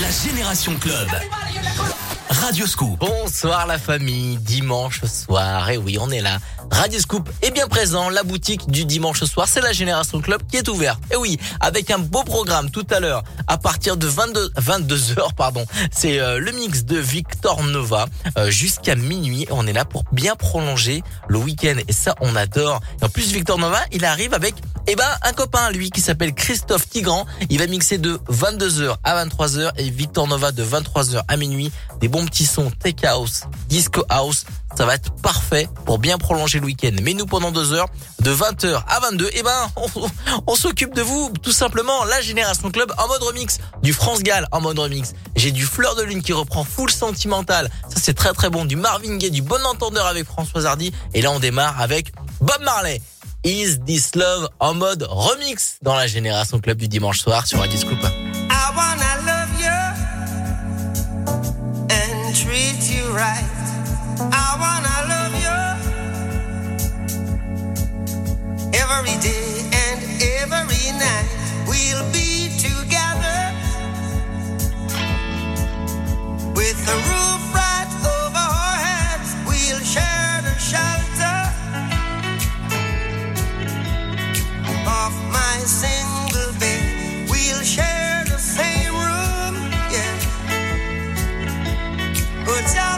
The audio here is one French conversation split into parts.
La Génération Club. Radio Scoop. Bonsoir la famille, dimanche soir, et oui on est là. Radio Scoop est bien présent, la boutique du dimanche soir, c'est la Génération Club qui est ouverte. Et oui, avec un beau programme tout à l'heure, à partir de 22, 22h, pardon, c'est euh, le mix de Victor Nova euh, jusqu'à minuit. On est là pour bien prolonger le week-end et ça on adore. Et en plus Victor Nova, il arrive avec eh ben un copain lui qui s'appelle Christophe Tigran. Il va mixer de 22h à 23h et Victor Nova de 23h à minuit. Des bons petits sons tech house, disco house. Ça va être parfait pour bien prolonger le week-end. Mais nous pendant deux heures, de 20h à 22, eh ben on, s'occupe de vous tout simplement. La Génération Club en mode remix, du France Gall en mode remix. J'ai du Fleur de Lune qui reprend full sentimental. Ça c'est très très bon. Du Marvin Gaye, du Bon Entendeur avec François Hardy. Et là on démarre avec Bob Marley. Is This Love en mode remix dans la Génération Club du dimanche soir sur Radio Scoop. Treat you right. I wanna love you every day and every night. We'll be together with the roof right over our heads. We'll share the shelter of my single it's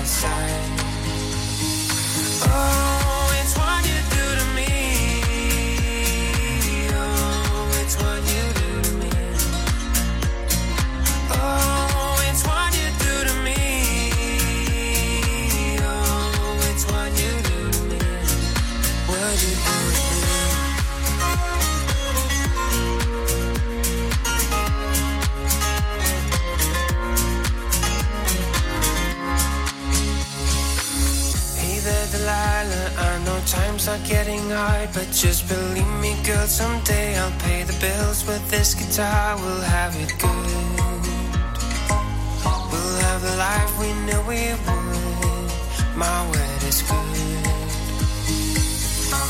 your right, but just believe me, girl. Someday I'll pay the bills with this guitar. We'll have it good. We'll have the life we knew we would. My word is good.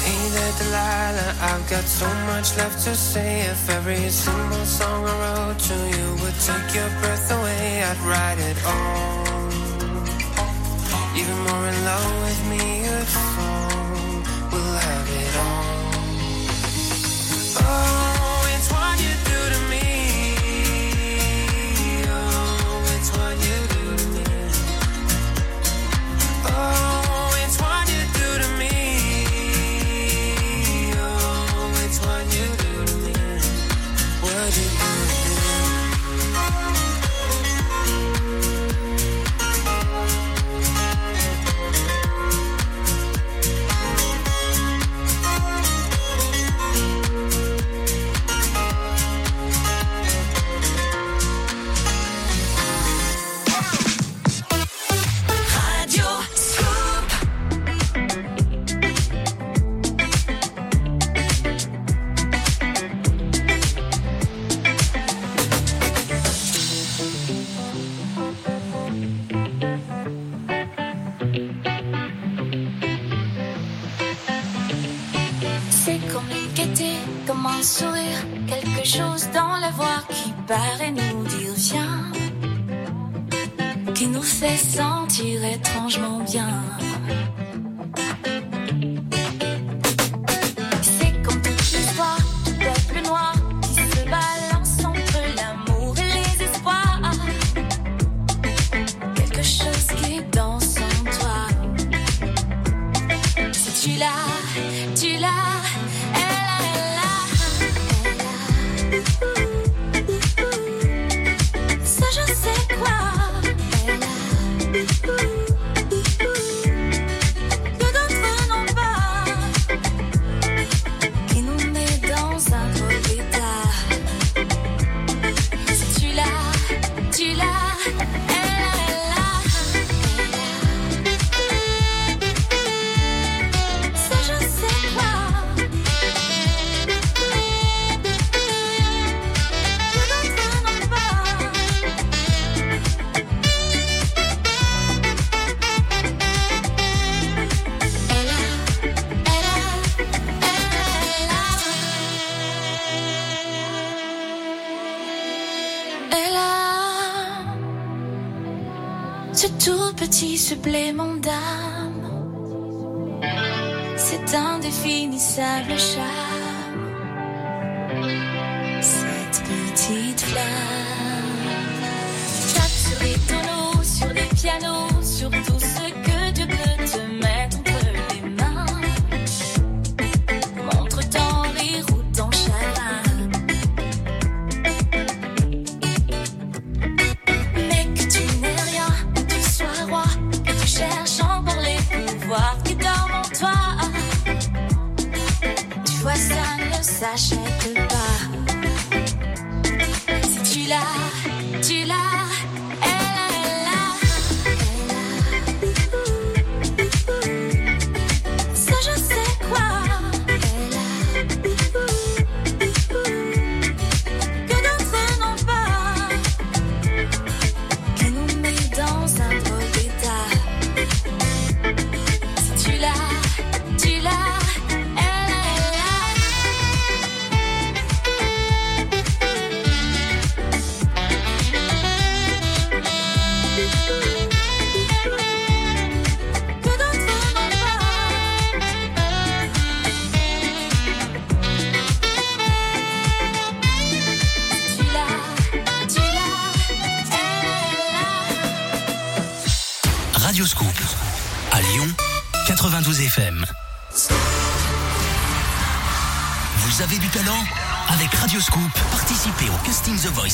Hey there, Delilah. I've got so much left to say. If every single song I wrote to you would take your breath away, I'd write it all. Even more in love with me.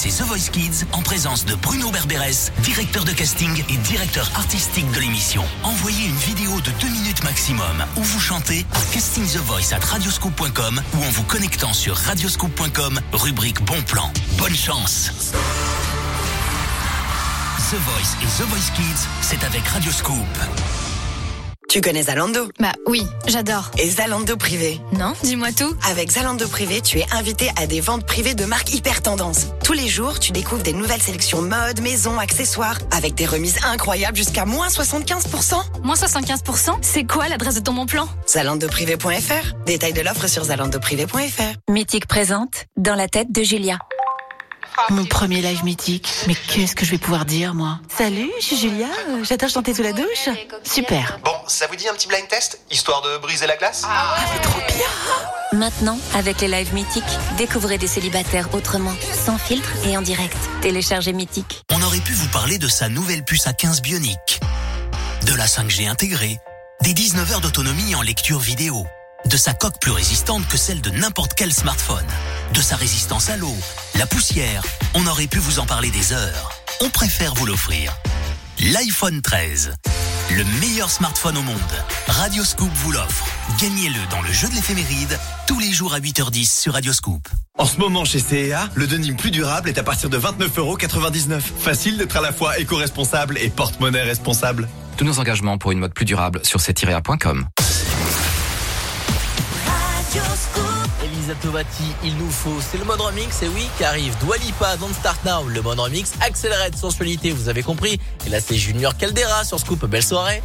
Et The Voice Kids en présence de Bruno Berberes, directeur de casting et directeur artistique de l'émission. Envoyez une vidéo de 2 minutes maximum où vous chantez à castingthevoice at radioscoop.com ou en vous connectant sur radioscoop.com, rubrique bon plan. Bonne chance The Voice et The Voice Kids, c'est avec Radioscoop. Tu connais Zalando Bah oui, j'adore. Et Zalando Privé Non, dis-moi tout. Avec Zalando Privé, tu es invité à des ventes privées de marques hyper tendance. Tous les jours, tu découvres des nouvelles sélections mode, maison, accessoires, avec des remises incroyables jusqu'à moins 75%. Moins 75% C'est quoi l'adresse de ton bon plan? Zalandoprivé.fr. Détails de l'offre sur zalandoprivé.fr. Mythique présente Dans la tête de Julia. Mon premier live mythique. Mais qu'est-ce que je vais pouvoir dire, moi? Salut, je suis Julia. J'adore chanter sous la douche. Super. Bon, ça vous dit un petit blind test Histoire de briser la glace? Ah, c'est trop bien. Maintenant, avec les lives mythiques, découvrez des célibataires autrement, sans filtre et en direct. Téléchargez Mythique. On aurait pu vous parler de sa nouvelle puce à 15 bionique, de la 5G intégrée, des 19 heures d'autonomie en lecture vidéo, de sa coque plus résistante que celle de n'importe quel smartphone, de sa résistance à l'eau, la poussière. On aurait pu vous en parler des heures. On préfère vous l'offrir. L'iPhone 13. Le meilleur smartphone au monde. Radioscoop vous l'offre. Gagnez-le dans le jeu de l'éphéméride tous les jours à 8h10 sur Radioscoop. En ce moment chez CEA, le denim plus durable est à partir de 29,99€. Facile d'être à la fois éco-responsable et porte-monnaie responsable. Tous nos engagements pour une mode plus durable sur c-a.com. Elisa il nous faut. C'est le mode remix, et oui, qui arrive. Dwalipa, Don't Start Now, le mode remix. Accéléré de sensualité, vous avez compris. Et là, c'est Junior Caldera sur Scoop. Belle soirée.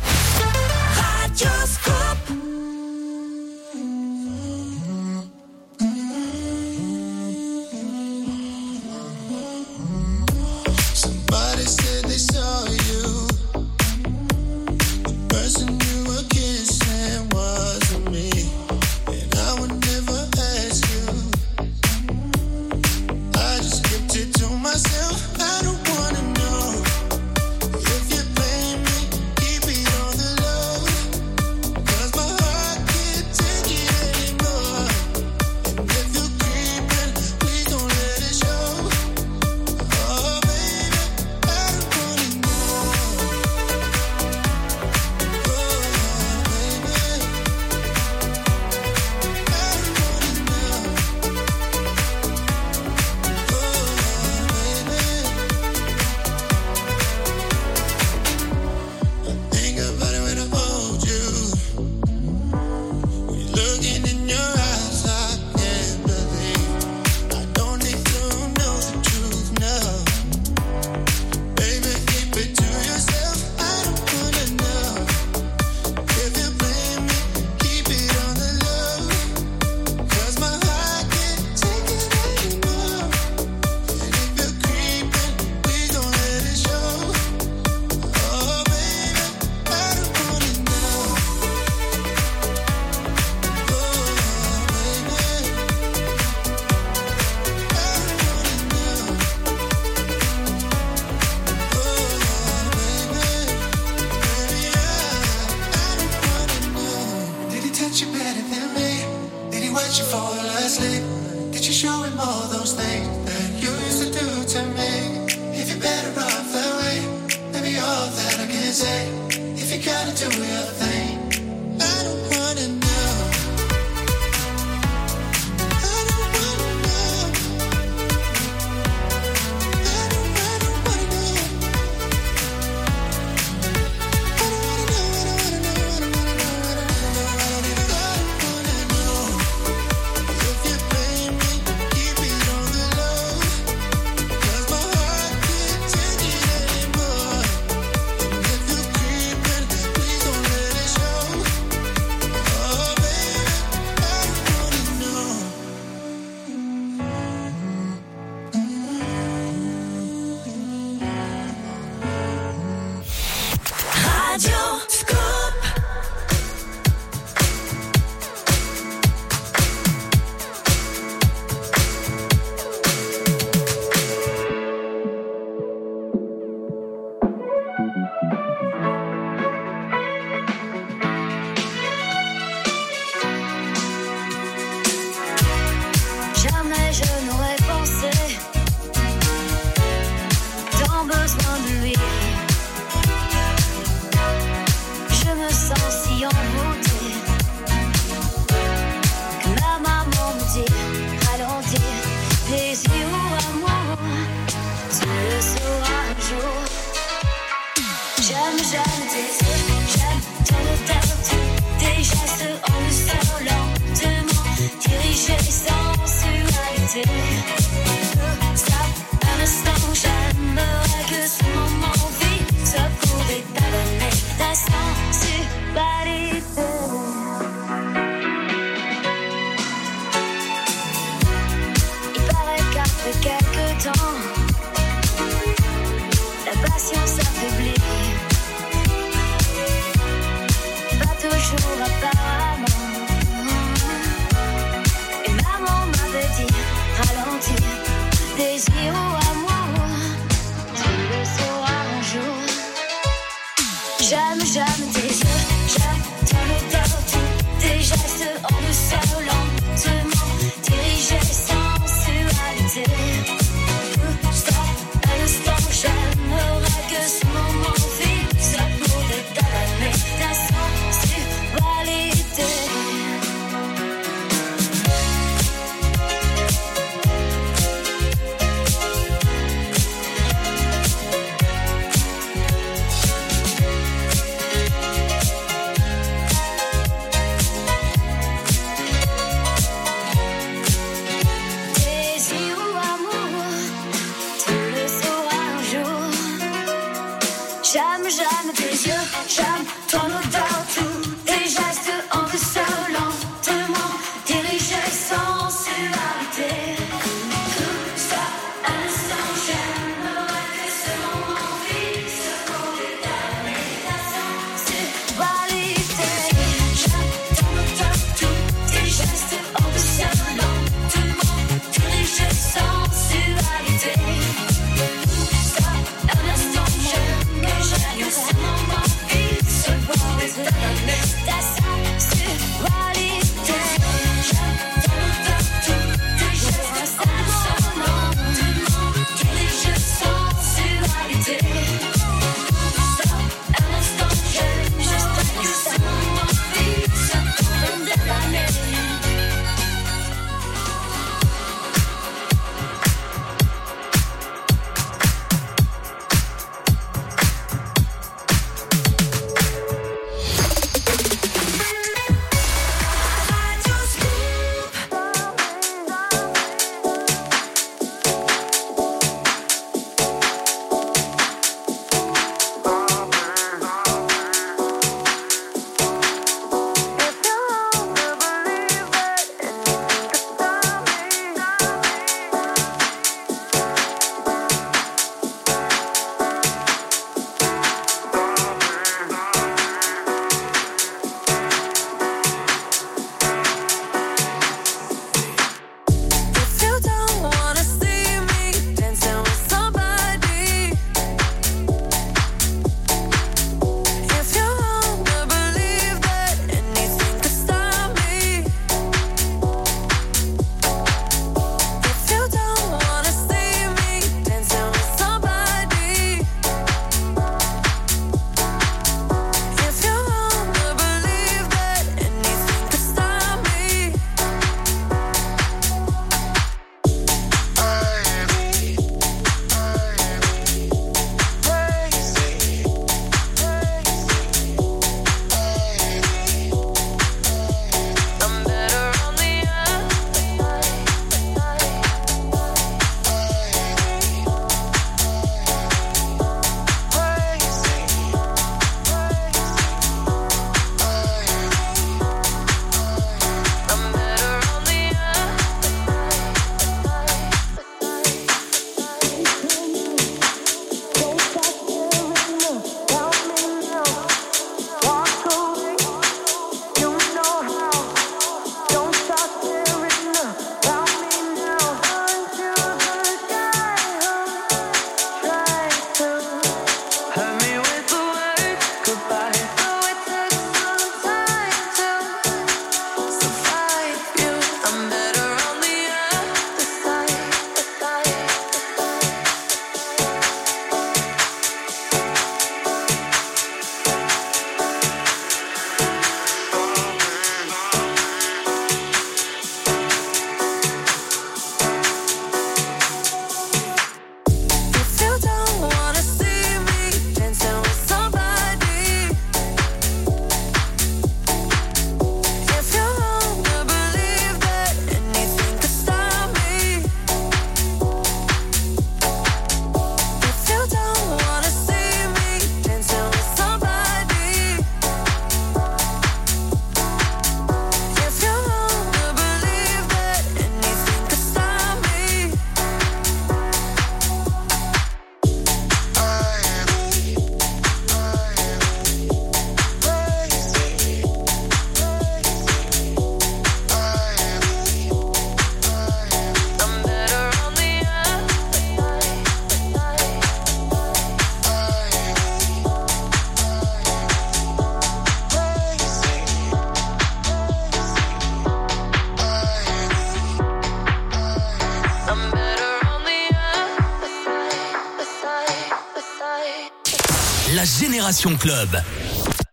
Club.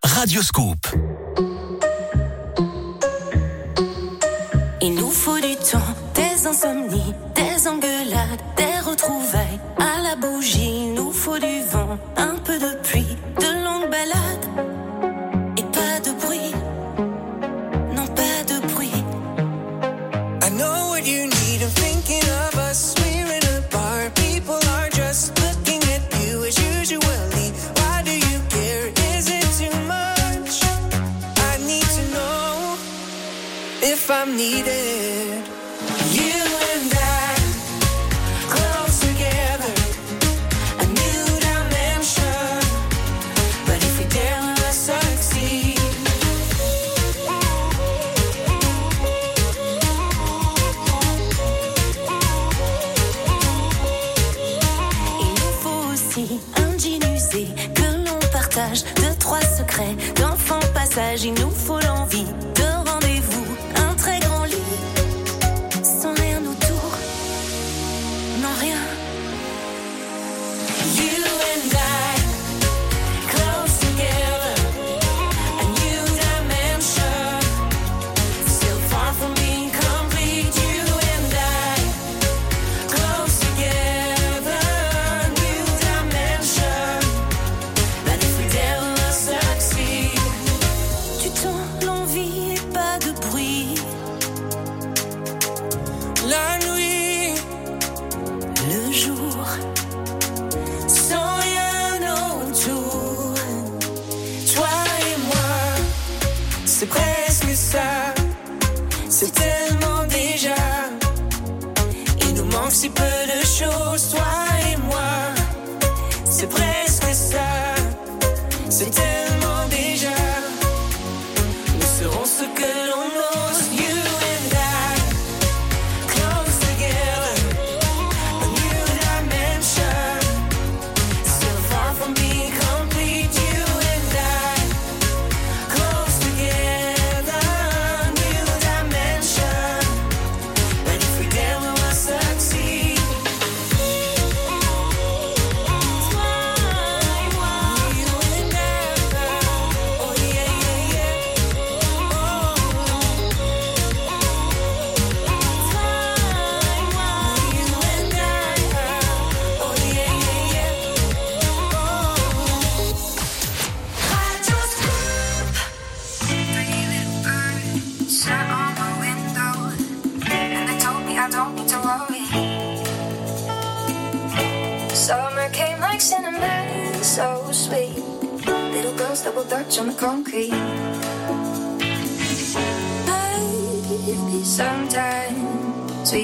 Radio Scoop. Il nous faut du temps, des insomnies, des engueulades,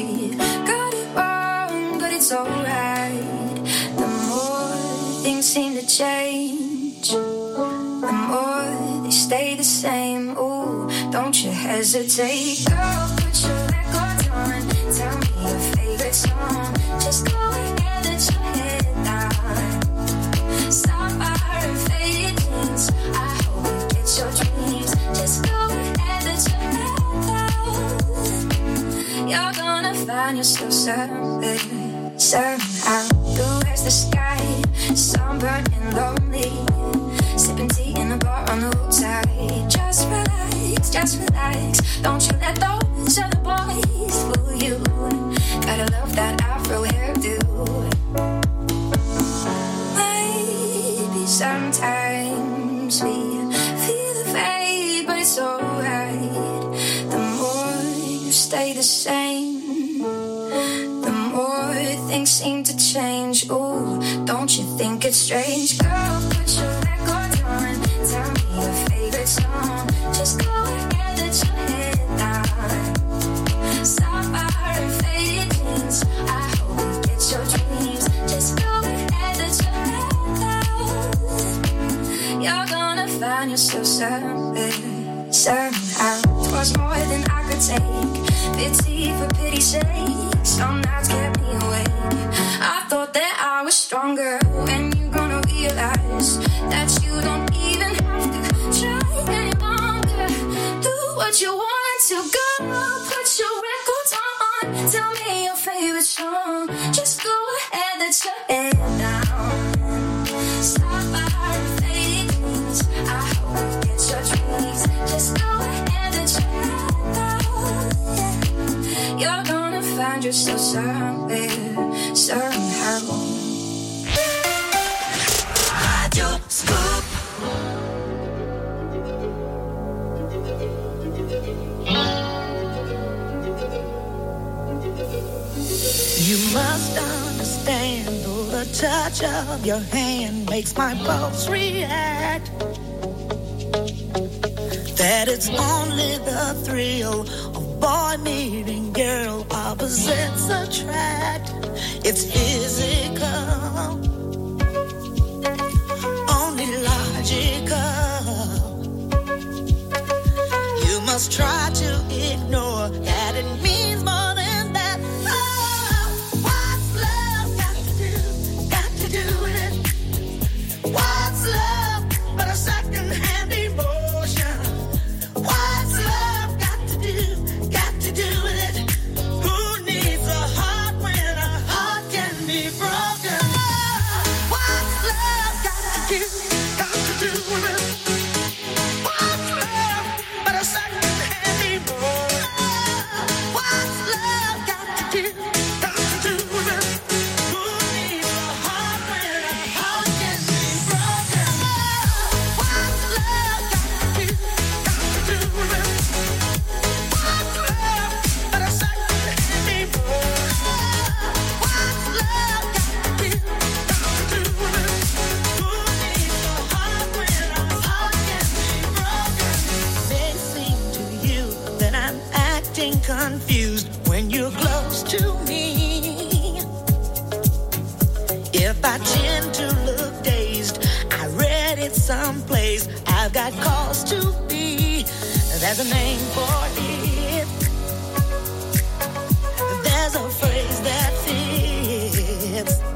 got it wrong, but it's alright. The more things seem to change, the more they stay the same. Ooh, don't you hesitate. Girl, put your records on. Tell me your favorite song. Just go ahead and your head down. And faded jeans. I hope you get your dreams. Gonna find yourself something, somehow. Blue as the sky, sunburned and lonely. Sipping tea in a bar on the roadside. Just relax, just relax. Don't you let those other boys fool you. Gotta love that afro hairdo. Change. Ooh, don't you think it's strange? Girl, put your records on. Tell me your favorite song. Just go ahead and your head down. Sapphire and faded jeans. I hope you get your dreams. Just go ahead and your head down. You're gonna find yourself something, somehow. Twas more than I could take. Pity for pity's sake. Some nights kept me awake. I thought that I was stronger. When you gonna realize that you don't even have to try any longer. Do what you want to go. Put your records on. Tell me your favorite song. Just go ahead and shut it down. Stop by fading dreams. I hope you get your dreams. Just go ahead and shut it down. You're gonna find yourself somewhere. Sir. Stop. You must understand, the touch of your hand makes my pulse react. That it's only the thrill of boy meeting girl opposites attract. It's physical. magical. You must try to ignore that it me. to me. If I tend to look dazed, I read it someplace. I've got calls to be. There's a name for it. There's a phrase that fits.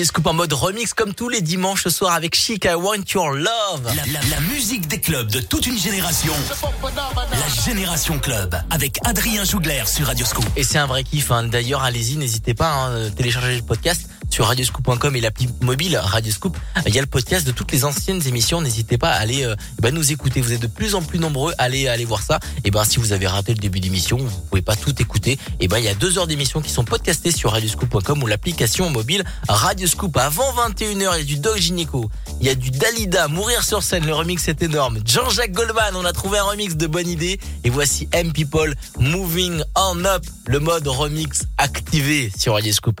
Radio Scoop en mode remix comme tous les dimanches soirs avec Chic I Want Your Love. La, la- la musique des clubs de toute une génération. La Génération Club avec Adrien Jougler sur Radio Scoop. Et c'est un vrai kiff. hein. D'ailleurs, allez-y, n'hésitez pas à hein, télécharger le podcast sur radioscoop.com et l'appli mobile Radioscoop. Il y a le podcast de toutes les anciennes émissions. N'hésitez pas à aller euh, bah, nous écouter. Vous êtes de plus en plus nombreux. Allez, allez voir ça. Et ben, si vous avez raté le début d'émission, vous pouvez pas tout écouter. Et ben, il y a deux heures d'émission qui sont podcastées sur radioscoop.com ou l'application mobile Radioscoop. Avant 21h, il y a du Doc Gynéco. Il y a du Dalida, Mourir sur scène. Le remix est énorme. Jean-Jacques Goldman, on a trouvé un remix de bonne idée. Et voici M People, Moving On Up. Le mode remix activé sur Radioscoop.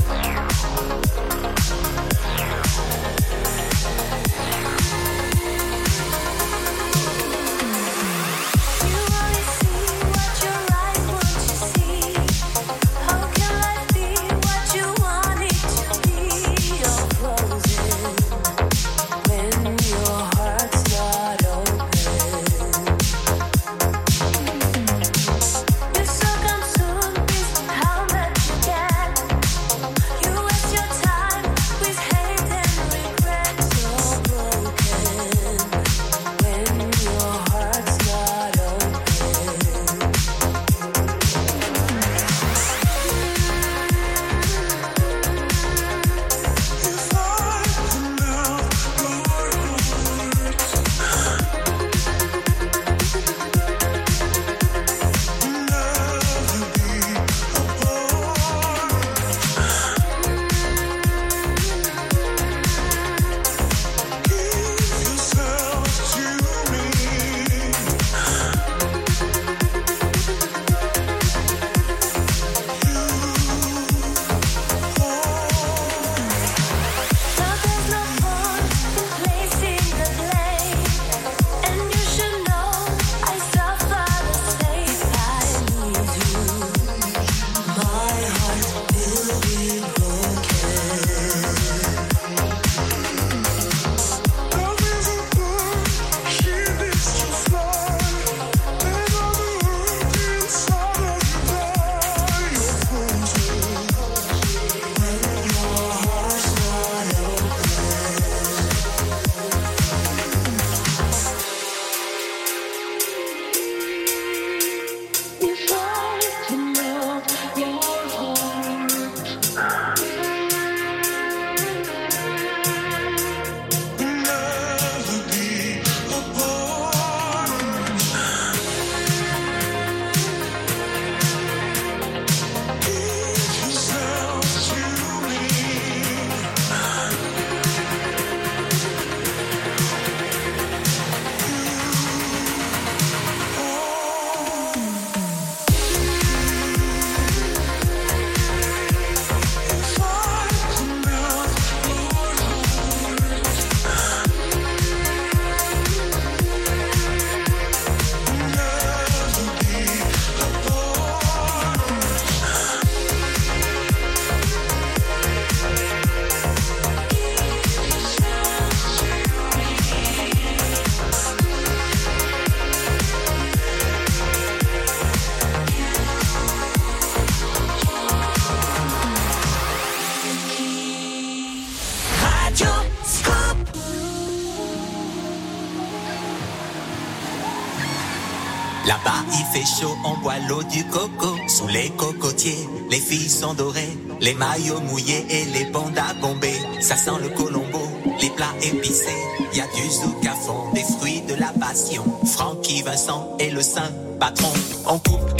L'eau du coco. Sous les cocotiers, les filles sont dorées. Les maillots mouillés et les bandas bombés. Ça sent le colombo, les plats épicés. Y a du zouk à fond, des fruits de la passion. Francky Vincent et le saint patron. On coupe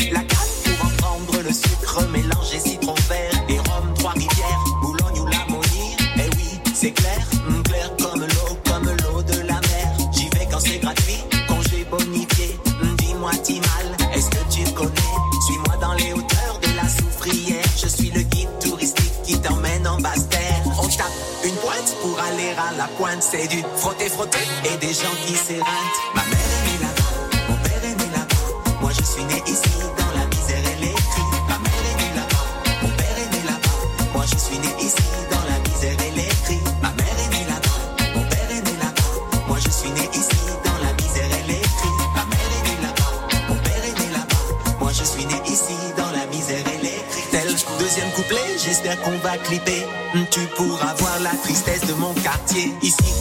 et des gens qui s'éreintent. Ma mère est née là-bas, mon père est né là-bas. Moi je suis né ici dans la misère et les cris. Ma mère est née là-bas, mon père est né là-bas. Moi je suis né ici dans la misère et les cris. Ma mère est née là-bas, mon père est né là-bas. Moi je suis né ici dans la misère et les cris. Ma mère est née là-bas, mon père est né là-bas. Moi je suis né ici dans la misère et les cris. Tel deuxième couplet, j'espère qu'on va clipper. Tu pourras voir la tristesse de mon quartier. Ici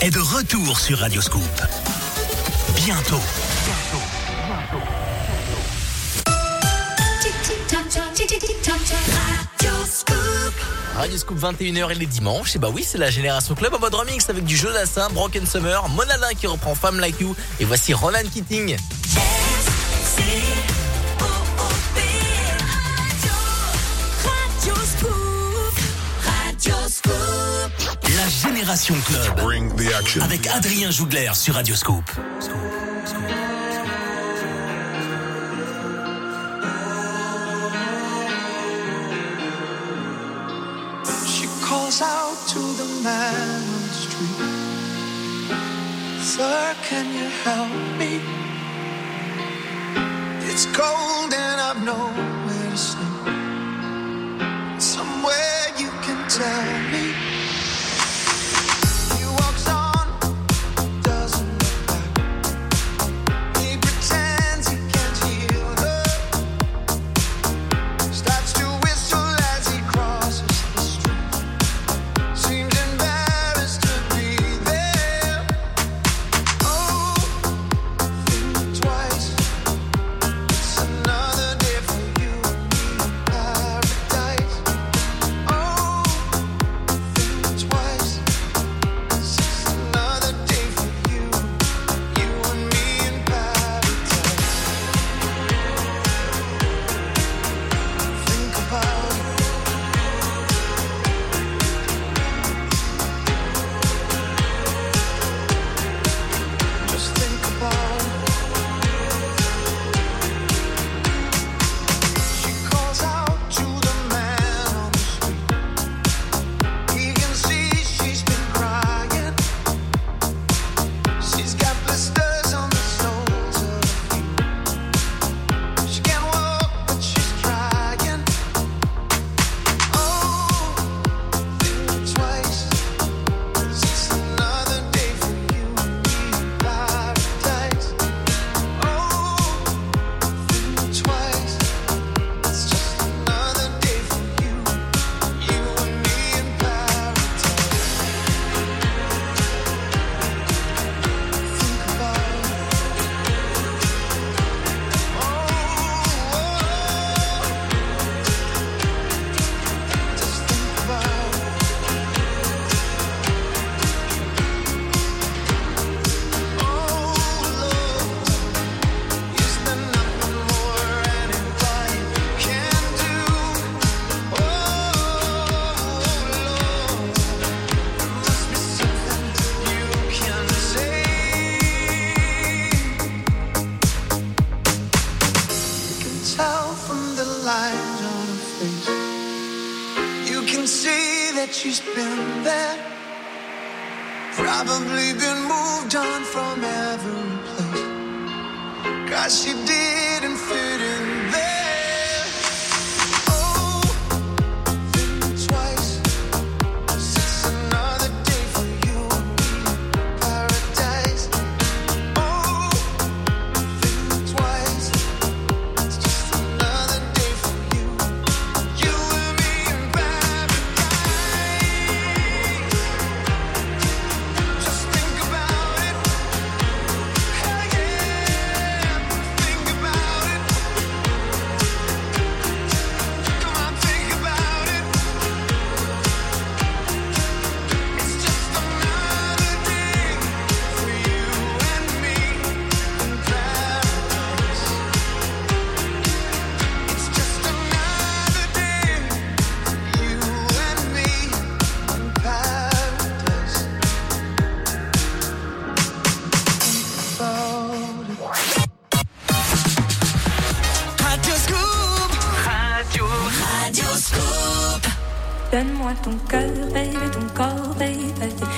est de retour sur Radioscoop. Bientôt. Radio Scoop 21h et les dimanches. Et bah oui, c'est la Génération Club en mode remix avec du Jonassin, Broken Summer, Monadin qui reprend Femme Like You et voici Ronan Keating. Génération Club. Bring the action. Avec Adrien Jougler sur Radioscope. Scoop, scoop. She calls out to the man on the street. Sir, can you help me? It's cold and I've nowhere to sleep.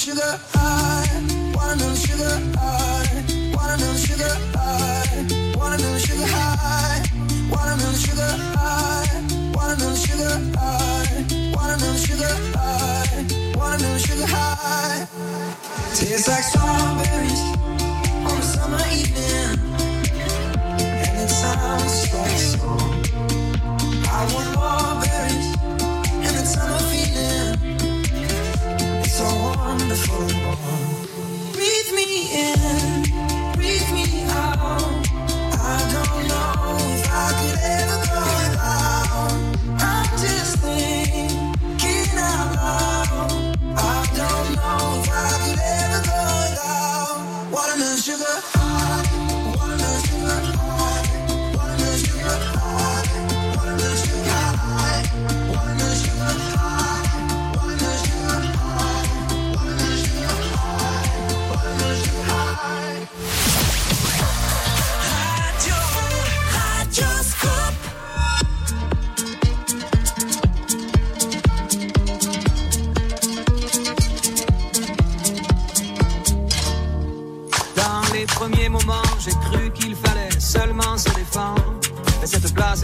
sugar high, watermelon sugar high, watermelon sugar high, watermelon sugar high, watermelon sugar high, watermelon sugar high, watermelon sugar high. Tastes like strawberries on a summer evening, and it sounds. I want more berries wonderful. Breathe me in, breathe me out.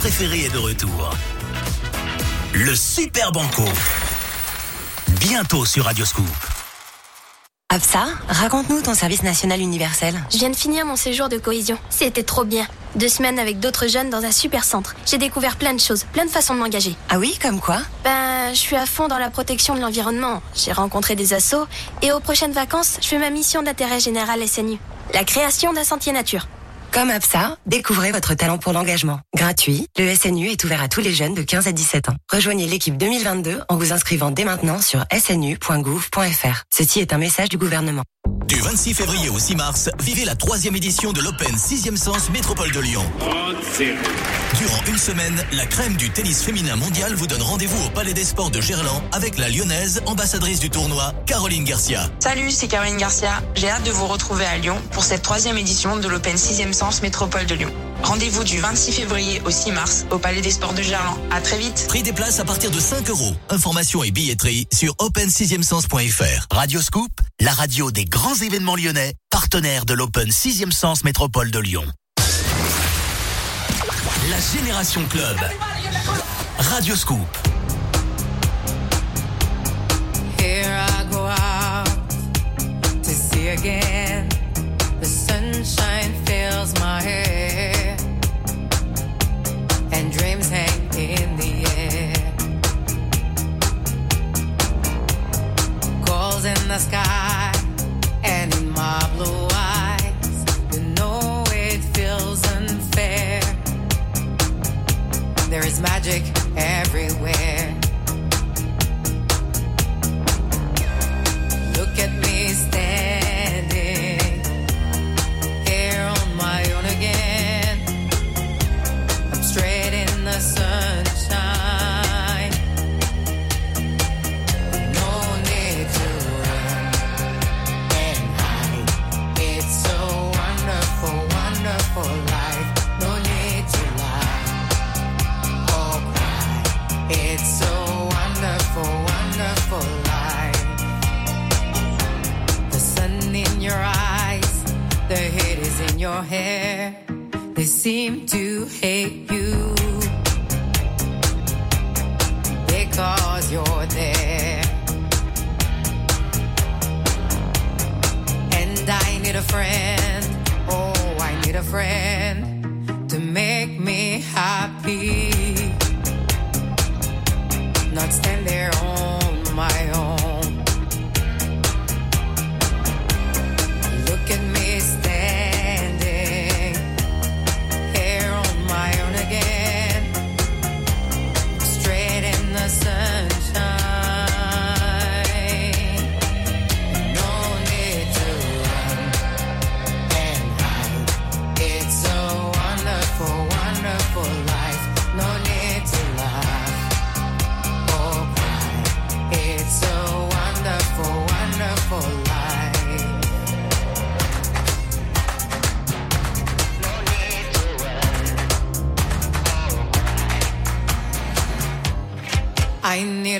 Préféré est de retour. Le Super Banco. Bientôt sur Radio Scoop. Absa, raconte-nous ton service national universel. Je viens de finir mon séjour de cohésion. C'était trop bien. Deux semaines avec d'autres jeunes dans un super centre. J'ai découvert plein de choses, plein de façons de m'engager. Ah oui, comme quoi Ben, je suis à fond dans la protection de l'environnement. J'ai rencontré des assos et aux prochaines vacances, je fais ma mission d'intérêt général SNU. La création d'un sentier nature. Comme Absa, découvrez votre talent pour l'engagement. Gratuit, le SNU est ouvert à tous les jeunes de 15 à 17 ans. Rejoignez l'équipe 2022 en vous inscrivant dès maintenant sur snu.gouv.fr. Ceci est un message du gouvernement. Du 26 février au 6 mars, vivez la troisième édition de l'Open 6e Sens Métropole de Lyon. Durant une semaine, la crème du tennis féminin mondial vous donne rendez-vous au Palais des Sports de Gerland avec la lyonnaise, ambassadrice du tournoi, Caroline Garcia. Salut, c'est Caroline Garcia. J'ai hâte de vous retrouver à Lyon pour cette troisième édition de l'Open 6e Sens Métropole de Lyon. Rendez-vous du 26 février au 6 mars au Palais des Sports de Gerland. À très vite. Prix des places à partir de 5 euros. Informations et billetterie sur open6e-sens.fr. Radio Scoop, la radio des grands événements lyonnais, partenaire de l'Open 6e Sens Métropole de Lyon. La Génération Club. Radio Scoop. Here I go out to see again. The sunshine fills my hair, Calls in the sky, and in my blue eyes, you know it feels unfair. There is magic everywhere. Seem to hate you because you're there. And I need a friend, oh, I need a friend to make me happy. Not stand there on my own.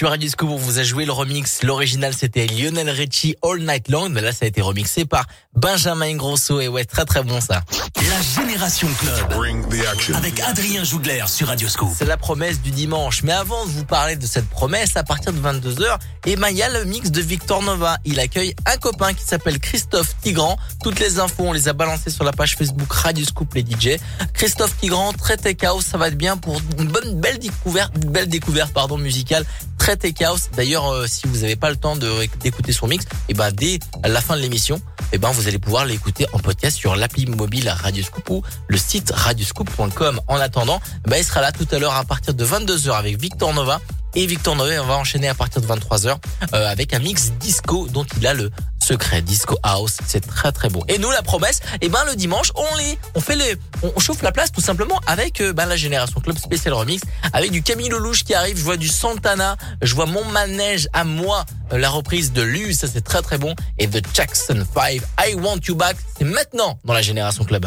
Sur Radio Scoop, on vous a joué le remix. L'original, c'était Lionel Richie All Night Long. Mais là, ça a été remixé par Benjamin Grosso. Et ouais, très très bon ça. La Génération Club. Avec Adrien Jougler sur Radio Scoop. C'est la promesse du dimanche. Mais avant de vous parler de cette promesse, à partir de 22h, eh ben, il y a le mix de Victor Nova. Il accueille un copain qui s'appelle Christophe Tigran. Toutes les infos, on les a balancées sur la page Facebook Radio Scoop les DJ. Christophe Tigran, très tech house, ça va être bien pour une bonne belle découverte, une belle découverte pardon musicale. Très tech house. D'ailleurs, euh, si vous n'avez pas le temps d'écouter son mix, et ben dès la fin de l'émission, et ben vous allez pouvoir l'écouter en podcast sur l'appli mobile Radio Scoop ou le site radioscoop.com. En attendant, ben il sera là tout à l'heure à partir de 22h avec Victor Nova. Et Victor Nova, on va enchaîner à partir de 23h euh, avec un mix disco dont il a le secret disco house. C'est très très bon. Et nous, la promesse, et ben le dimanche, on les, on fait les, on, chauffe la place tout simplement avec euh, ben, la génération club spécial remix, avec du Camille Lelouch qui arrive. Je vois du Santana, je vois mon manège à moi, euh, la reprise de Luz, ça c'est très très bon. Et The Jackson 5, I Want You Back, c'est maintenant dans la génération club.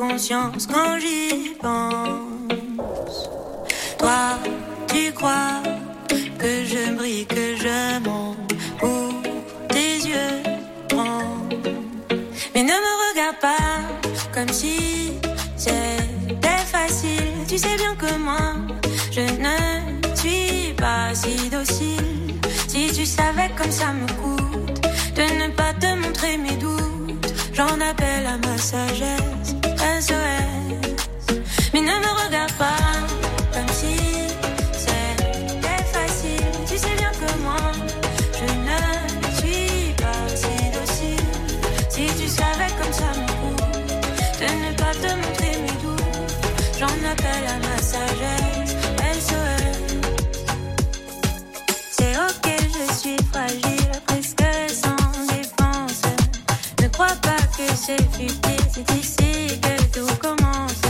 En inconscience quand j'y pense. Toi, tu crois que je brille, que je monte pour tes yeux grands. Mais ne me regarde pas comme si c'était facile. Tu sais bien que moi, je ne suis pas si docile. Si tu savais comme ça me coûte de ne pas te montrer mes doutes, j'en appelle à ma sagesse. C'est c'est ici que tout commence.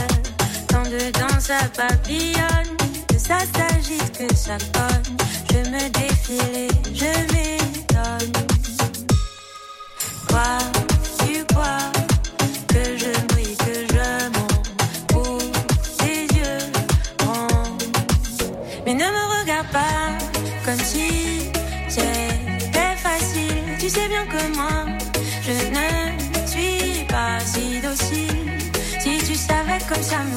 Quand dedans ça papillonne, que ça s'agite, que ça cogne. Je me défile je m'étonne. Savais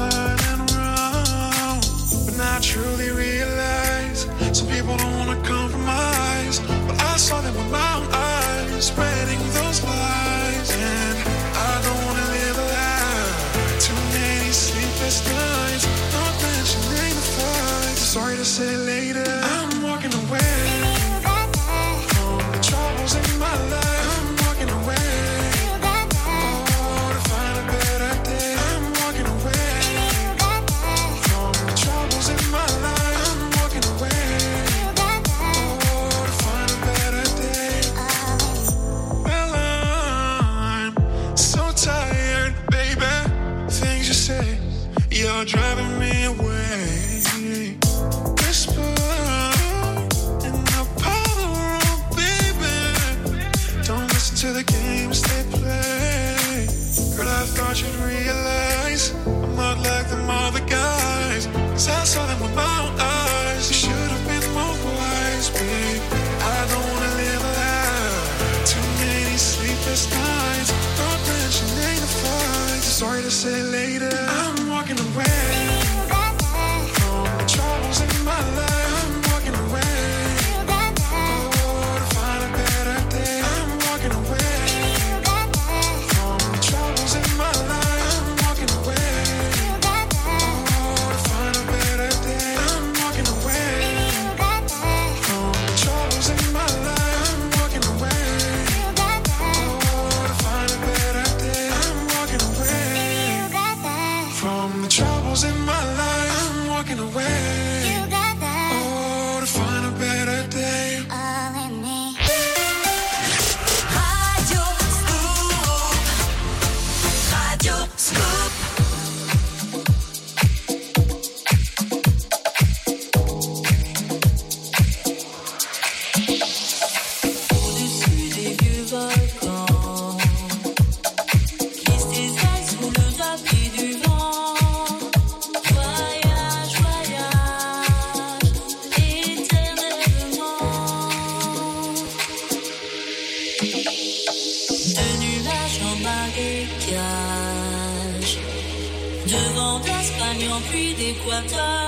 And. But now I truly realize some people don't wanna compromise. But I saw them with my own eyes, spreading those lies. And I don't wanna live a lie. Too many sleepless nights, not mentioning the fight. Sorry to say dun.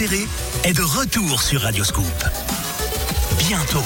Est de retour sur Radioscoop. Bientôt.